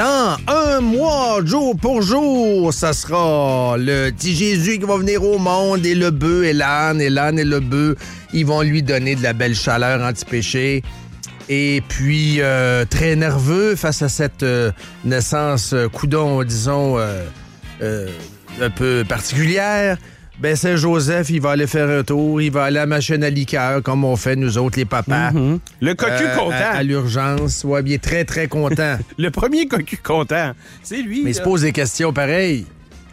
Dans un mois, jour pour jour, ça sera le petit Jésus qui va venir au monde et le bœuf et l'âne, et l'âne et le bœuf, ils vont lui donner de la belle chaleur anti-péché. Et puis, euh, très nerveux face à cette euh, naissance euh, coudon, disons, un peu particulière, ben Saint-Joseph, il va aller faire un tour, il va aller à la machine à liqueur, comme on fait nous autres, les papas. Le cocu Euh, content. À, à l'urgence. Ouais, il est très, très content. Le premier cocu content. C'est lui. Mais il se pose des questions pareilles.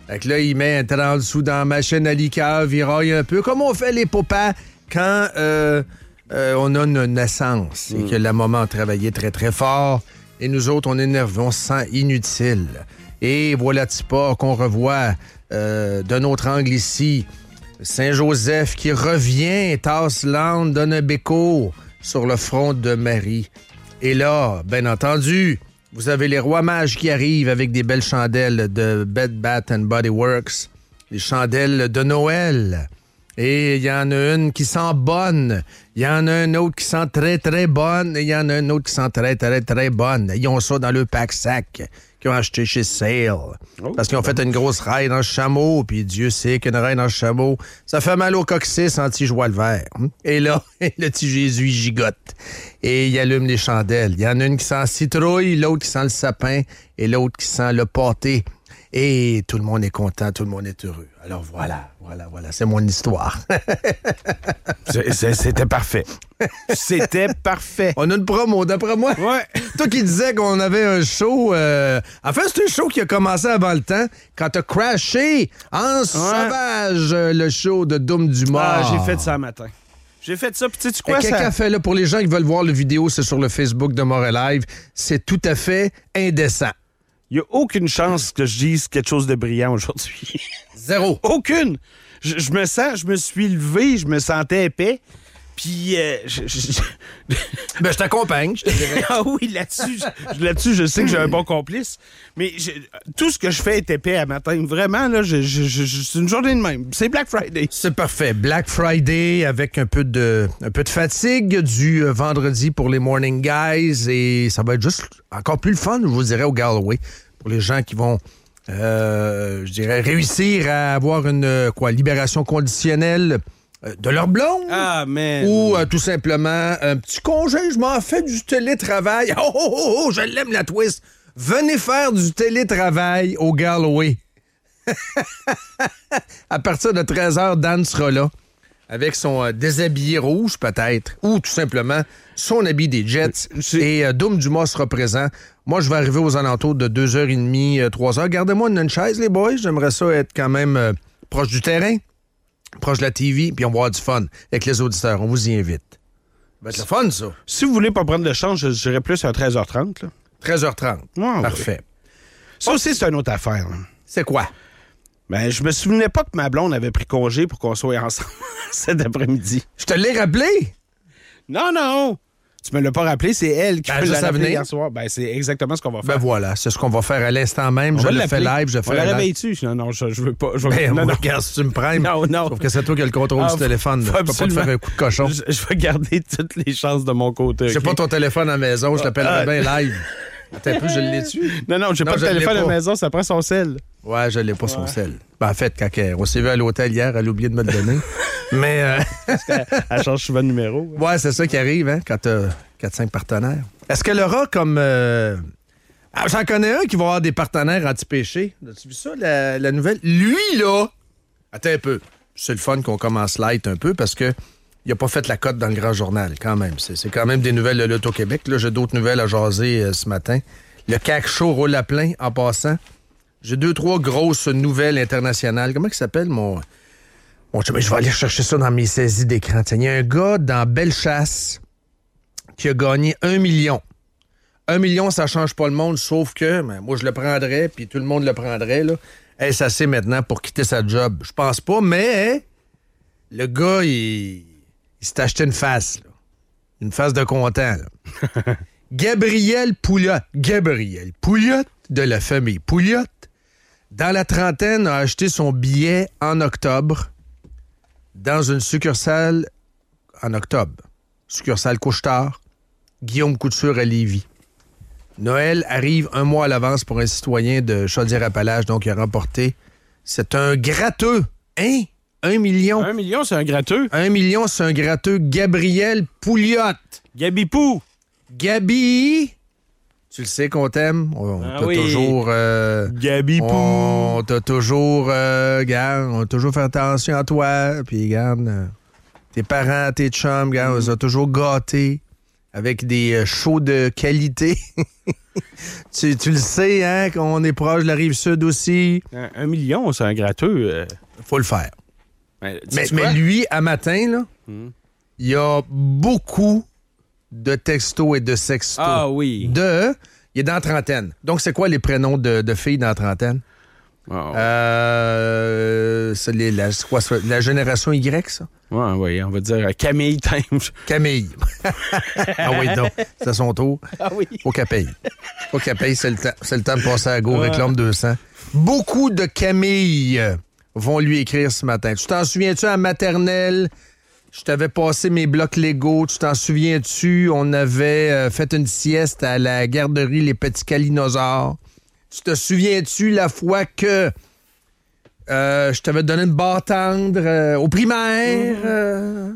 Fait que là, il met un 30 sous dans la machine à liqueur, viraille un peu, comme on fait les papas quand euh, euh, on a une naissance et que la maman a travaillé très, très fort. Et nous autres, on est nerveux, on se sent inutile. Et voilà pas qu'on revoit euh, d'un autre angle ici. Saint-Joseph qui revient, tasse l'âne, donne un béco sur le front de Marie. Et là, bien entendu, vous avez les rois mages qui arrivent avec des belles chandelles de Bed Bath and Body Works, les chandelles de Noël. Et il y en a une qui sent bonne. Il y en a un autre qui sent très, très bonne. Et il y en a un autre qui sent très, très, très bonne. Ils ont ça dans le pack ont acheté chez Sale. Parce qu'ils ont fait une grosse raille dans le chameau. Puis Dieu sait qu'une raille dans le chameau, ça fait mal au coccyx anti-joie le vert. Et là, le petit Jésus gigote. Et il allume les chandelles. Il y en a une qui sent citrouille, l'autre qui sent le sapin et l'autre qui sent le pâté. Et tout le monde est content, tout le monde est heureux. Alors voilà, voilà, voilà, c'est mon histoire. C'était parfait. C'était parfait. On a une promo, d'après moi. Ouais. Toi qui disais qu'on avait un show. euh, En fait, c'est un show qui a commencé avant le temps, quand t'as crashé en sauvage euh, le show de Doom du Mort. Ah, j'ai fait ça un matin. J'ai fait ça, puis tu sais quoi, quelqu'un ça... a fait là, pour les gens qui veulent voir le vidéo, c'est sur le Facebook de Mort Live. C'est tout à fait indécent. Il n'y a aucune chance que je dise quelque chose de brillant aujourd'hui. Zéro. aucune. Je, je me sens, je me suis levé, je me sentais épais. Puis, euh, je- je- Ben, je t'accompagne, je te dirais. ah oui, là-dessus, je, là-dessus, je sais que j'ai un bon complice. Mais tout ce que je fais est épais à matin. Vraiment, là, c'est une journée de même. C'est Black Friday. C'est parfait. Black Friday avec un peu de, un peu de fatigue du euh, vendredi pour les Morning Guys et ça va être juste encore plus le fun, je vous dirais, au Galloway pour les gens qui vont, euh, je dirais, réussir à avoir une quoi, libération conditionnelle de leur blonde? Ah. Ou euh, tout simplement un petit congé, je m'en fais du télétravail. Oh, oh, oh, oh, je l'aime la twist. Venez faire du télétravail au Galloway. à partir de 13h, Dan sera là. Avec son euh, déshabillé rouge, peut-être. Ou tout simplement son habit des Jets. Et euh, Doom Dumas sera présent. Moi, je vais arriver aux alentours de 2h30, 3h. Gardez-moi une chaise, les boys. J'aimerais ça être quand même euh, proche du terrain, proche de la TV, puis on va avoir du fun avec les auditeurs. On vous y invite. Ça va être le fun, ça. Si vous voulez pas prendre de chance, je dirais plus à 13h30. là. 13h30. Ouais, Parfait. Ça aussi, c'est une autre affaire. C'est quoi? Ben, je me souvenais pas que ma blonde avait pris congé pour qu'on soit ensemble cet après-midi. Je te l'ai rappelé? Non, non! Tu me l'as pas rappelé, c'est elle qui Ben, juste l'a hier soir. Ben, c'est exactement ce qu'on va Ben faire. voilà, c'est ce qu'on va faire à l'instant même. On je le fais live, je On fais la un live. réveille-tu? Non, non, je, je veux pas. Je veux... Ben, non, non. regarde, si tu me prends. Non, non. Sauf que c'est toi qui as le contrôle Ah, du téléphone. faut Je peux pas te faire un coup de cochon. Je, je vais garder toutes les chances de mon côté. J'ai ok? pas ton téléphone à la maison, je t'appellerai Ah. bien live. Attends un peu, je l'ai dessus. Non, non, j'ai pas de téléphone à la maison, ça prend son sel. Ouais, je l'ai pas son sel. Ben, en fait, quand elle- on s'est vu à l'hôtel hier, elle a oublié de me le donner. Mais, euh, Elle change souvent de numéro. ouais, c'est ça qui arrive, hein, quand t'as 4-5 partenaires. Est-ce qu'elle aura comme. euh, ah, J'en connais un qui va avoir des partenaires anti-péché. As-tu vu ça, la, la nouvelle? Lui, là. Attends un peu. C'est le fun qu'on commence light un peu parce que. Il n'a pas fait la cote dans le grand journal, quand même. C'est quand même des nouvelles de l'Auto-Québec. Là, j'ai d'autres nouvelles à jaser euh, ce matin. Le CAC chaud roule à plein en passant. J'ai deux, trois grosses nouvelles internationales. Comment il s'appelle, mon... mon chum? Je vais aller chercher ça dans mes saisies d'écran. Il y a un gars dans Bellechasse qui a gagné un million. Un million, ça change pas le monde, sauf que ben, moi, je le prendrais, puis tout le monde le prendrait. Là. Est-ce assez maintenant pour quitter sa job? Je pense pas, mais le gars, il, il s'est acheté une face. là. Une face de content. là. Gabriel Pouliot. Gabriel Pouliot, de la famille Pouliot, dans la trentaine, a acheté son billet en octobre dans une succursale en octobre. Succursale Couchetard, Guillaume Couture à Lévis. Noël arrive un mois à l'avance pour un citoyen de Chaudière-Appalaches, donc il a remporté. C'est un gratteux. Hein? Un million. Un million, c'est un gratteux. Un million, c'est un gratteux. Gabriel Pouliot. Gabi Pou. Gabi, tu le sais qu'on t'aime? On Ah t'a oui. toujours. euh, Gabi Pou. on t'a toujours. euh, garde, on a toujours fait attention à toi. Puis, garde, euh, tes parents, tes chums, garde, on les a toujours gâtés avec des shows de qualité. tu, tu le sais, hein, qu'on est proche de la rive sud aussi. Un, un million, c'est un gratteux. Faut le faire. Ben, Mais, lui, à matin, là, Hmm. il y a beaucoup de textos et de sextos. Ah oui. De. Il est dans la trentaine. Donc, c'est quoi les prénoms de, de filles dans la trentaine? Ah, Euh, c'est les- la, quoi, la génération Y, ça? ouais, ouais, on va dire euh, Camille Time. Camille. ah oui, donc, c'est son tour. Ah oui. Faut qu'elle paye. Faut qu'elle paye, c'est le temps. C'est le temps de passer à go, Ouais. réclame 200. Beaucoup de Camille vont lui écrire ce matin. Tu t'en souviens-tu à maternelle? Je t'avais passé mes blocs Lego. Tu t'en souviens-tu? On avait euh, fait une sieste à la garderie Les Petits Calinosaures. Tu te souviens-tu la fois que euh, je t'avais donné une barre tendre euh, au primaire? euh,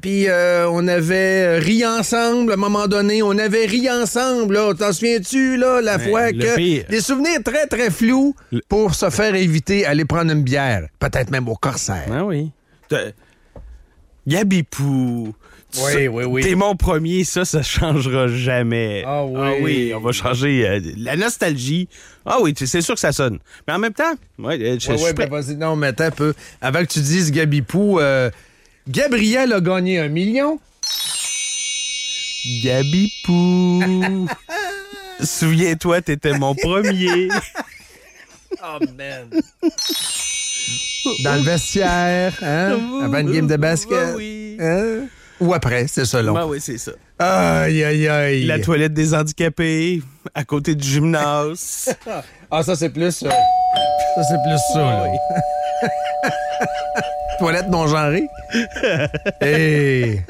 puis on avait ri ensemble à un moment donné. On avait ri ensemble, là. T'en souviens-tu, là, la Ouais, fois que. pire. Des souvenirs très, très flous Le- pour se faire éviter aller prendre une bière. Peut-être même au corsaire. Ah oui. T'as- Gabi Pou. Tu Oui, oui, oui. T'es mon premier, ça, ça changera jamais. Ah oui. on va changer euh, la nostalgie. Ah oui, c'est sûr que ça sonne. Mais en même temps, ouais, euh, je, Ouais, je ouais, suis prêt. ben vas-y, non, mais attends un peu. Avant que tu dises Gabipou, euh, Gabriel a gagné un million. Gabi Pou. Souviens-toi, t'étais mon premier. Oh, man. Dans le vestiaire, hein? Avant une game de basket. Oui. Hein? Ou après, c'est selon. Ah oui, c'est ça. Aïe, aïe, aïe. La toilette des handicapés, à côté du gymnase. Ah, ça, c'est plus. euh, ça, c'est plus ça, là. Oui. Toilette non genrée. Hey.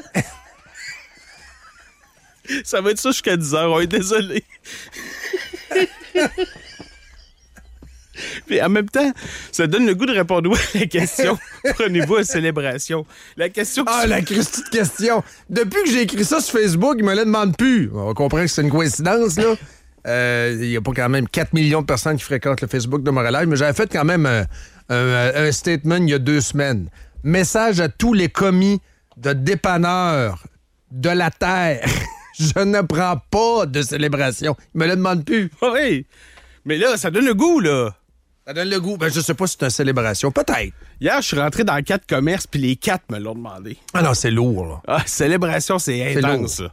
Ça va être ça jusqu'à 10 heures. On est désolé. Puis en même temps, ça donne le goût de répondre oui à la question. Prenez-vous à célébration. La question que Ah, la de question. Depuis que j'ai écrit ça sur Facebook, il me la demande plus. On comprend que c'est une coïncidence, là. Euh, Il n'y a pas quand même 4 millions de personnes qui fréquentent le Facebook de Montréal, mais j'avais fait quand même un, un- un statement il y a deux semaines. Message à tous les commis de dépanneurs de la Terre. Je ne prends pas de célébration. Il me le demande plus. Oui. Mais là, ça donne le goût, là. Ça donne le goût. Ben, je sais pas si c'est une célébration. Peut-être. Hier, je suis rentré dans quatre commerces, puis les quatre me l'ont demandé. Ah non, c'est lourd, là. Ah, célébration, c'est intense, lourd.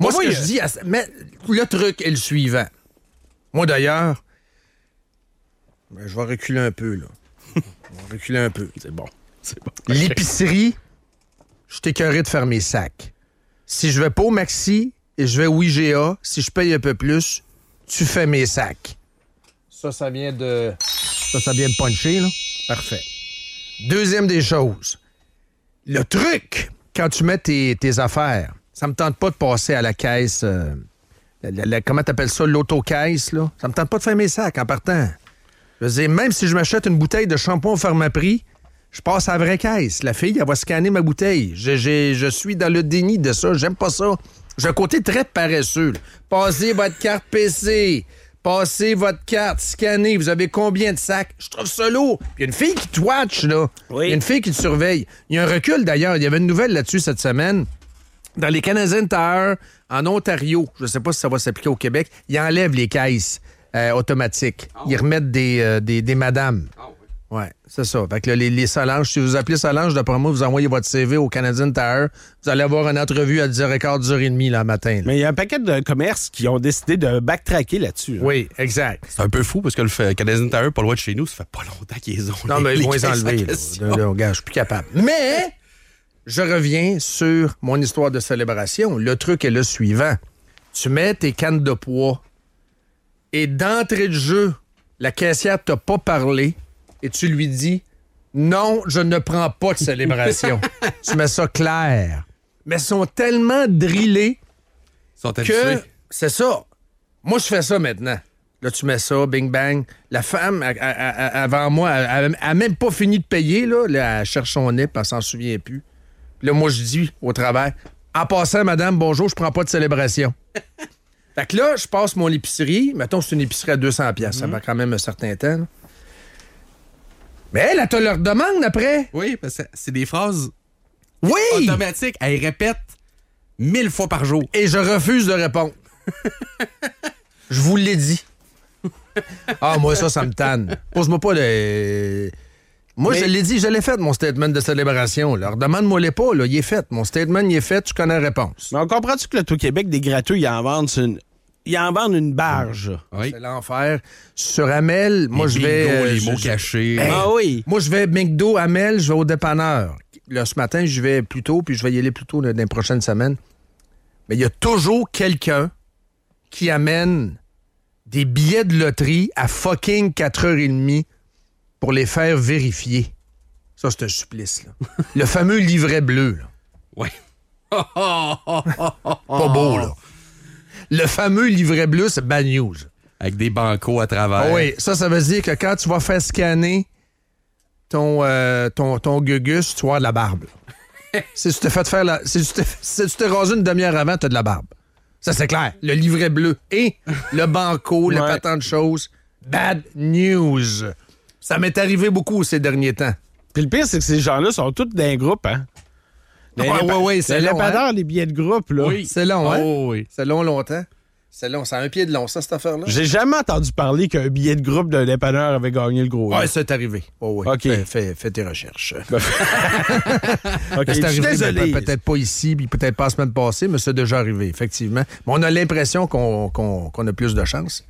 Moi, Moi, ce que je dis, à- mais le truc est le suivant. Moi, d'ailleurs, ben, je vais reculer un peu, là. Je vais reculer un peu. C'est bon. C'est bon. L'épicerie, je suis écœuré de faire mes sacs. Si je vais pas au Maxi et je vais au IGA, si je paye un peu plus, tu fais mes sacs. Ça, ça vient de... Ça, ça vient de puncher, là. Parfait. Deuxième des choses. Le truc, quand tu mets tes, affaires, ça me tente pas de passer à la caisse... euh, la- la- la- comment t'appelles ça, l'autocaisse, là? Ça me tente pas de faire mes sacs en partant. Je veux dire, même si je m'achète une bouteille de shampoing Pharmaprix, je passe à la vraie caisse. La fille, elle va scanner ma bouteille. Je, suis dans le déni de ça. J'aime pas ça. J'ai un côté très paresseux. Passez votre carte PC. Passez votre carte. Scannez. Vous avez combien de sacs? Je trouve ça lourd. Il y a une fille qui te watch, là. Oui. Il y a une fille qui te surveille. Il y a un recul, d'ailleurs. Il y avait une nouvelle là-dessus cette semaine. Dans les Canadian Tire, en Ontario, je ne sais pas si ça va s'appliquer au Québec, ils enlèvent les caisses euh, automatiques. Ils remettent des, euh, des, des madames. Ouais, c'est ça. Fait que là, les, les Solange, si vous appelez Solange, d'après moi, vous envoyez votre CV au Canadian Tire, vous allez avoir une entrevue à 10h15, 10h30 le matin. là. Mais il y a un paquet de commerces qui ont décidé de backtracker là-dessus. là. Oui, exact. C'est un peu fou parce que le fait- Canadian Tire, pas loin de chez nous, ça fait pas longtemps qu'ils ont. Non, les- mais ils vont les enlever. là. je suis plus capable. Mais, je reviens sur mon histoire de célébration. Le truc est le suivant. Tu mets tes cannes de poids et d'entrée de jeu, la caissière t'a pas parlé et tu lui dis non, je ne prends pas de célébration. tu mets ça clair. Mais ils sont tellement drillés Ils sont que c'est ça. Moi, je fais ça maintenant. Là, tu mets ça, bing bang. La femme, elle- elle- elle- avant moi, elle n'a même pas fini de payer. Là, Là, elle cherche son nip, elle s'en souvient plus. Puis là, moi, je dis au travail, en passant, madame, bonjour, je prends pas de célébration. fait que là, je passe mon épicerie. Mettons, c'est une épicerie à 200 pièces. Ça va quand même un certain temps. là. Mais elle, elle te leur demande après. Oui, parce que c'est des phrases Oui! automatiques. Elle répète mille fois par jour. Et je refuse de répondre. je vous l'ai dit. Ah, moi, ça, ça me tanne. Pose-moi pas le. Moi, Mais- je l'ai dit, je l'ai fait, mon statement de célébration. Là. Demande-moi-les pas, là. Il est fait. Mon statement, il est fait, tu connais la réponse. Mais on comprend-tu que le Québec, des gratuits, ils en vendent une, ils en vendent une barge. Oui. C'est l'enfer. Sur Amel, moi, je vais. euh, les mots je- cachés. Ah oui. Moi, je vais McDo, Amel, je vais au dépanneur. Là, ce matin, je vais plus tôt, puis je vais y aller plus tôt dans les prochaines semaines. Mais il y a toujours quelqu'un qui amène des billets de loterie à fucking 4h30 pour les faire vérifier. Ça, c'est un supplice, là. Le fameux livret bleu, là. Ouais. Pas beau, là. Le fameux livret bleu, c'est bad news. Avec des bancos à travers. Ah oui, ça, ça veut dire que quand tu vas faire scanner ton, euh, ton, ton gugus, tu vas avoir de la barbe. si tu t'es fait faire la. Si tu t'es, si tu une demi-heure avant, tu as de la barbe. Ça, c'est clair. Le livret bleu et le banco, le Ouais. patent de choses. Bad news. Ça m'est arrivé beaucoup ces derniers temps. Puis le pire, c'est que ces gens-là sont tous d'un groupe, hein? Ouais, ouais, ouais, c'est les long, hein? les billets de groupe, là. Oui. C'est long, hein? Oh, oui. C'est long, longtemps. C'est long. C'est un pied de long, ça, cette affaire-là? J'ai jamais entendu parler qu'un billet de groupe d'un dépanneur avait gagné le gros. Ouais, lot. c'est arrivé. Oh, oui. OK. Fais, fais- fais tes recherches. OK, C'est je suis arrivé, désolé. pe- peut-être pas ici, puis peut-être pas la semaine passée, mais c'est déjà arrivé, effectivement. Mais on a l'impression qu'on a plus de chance.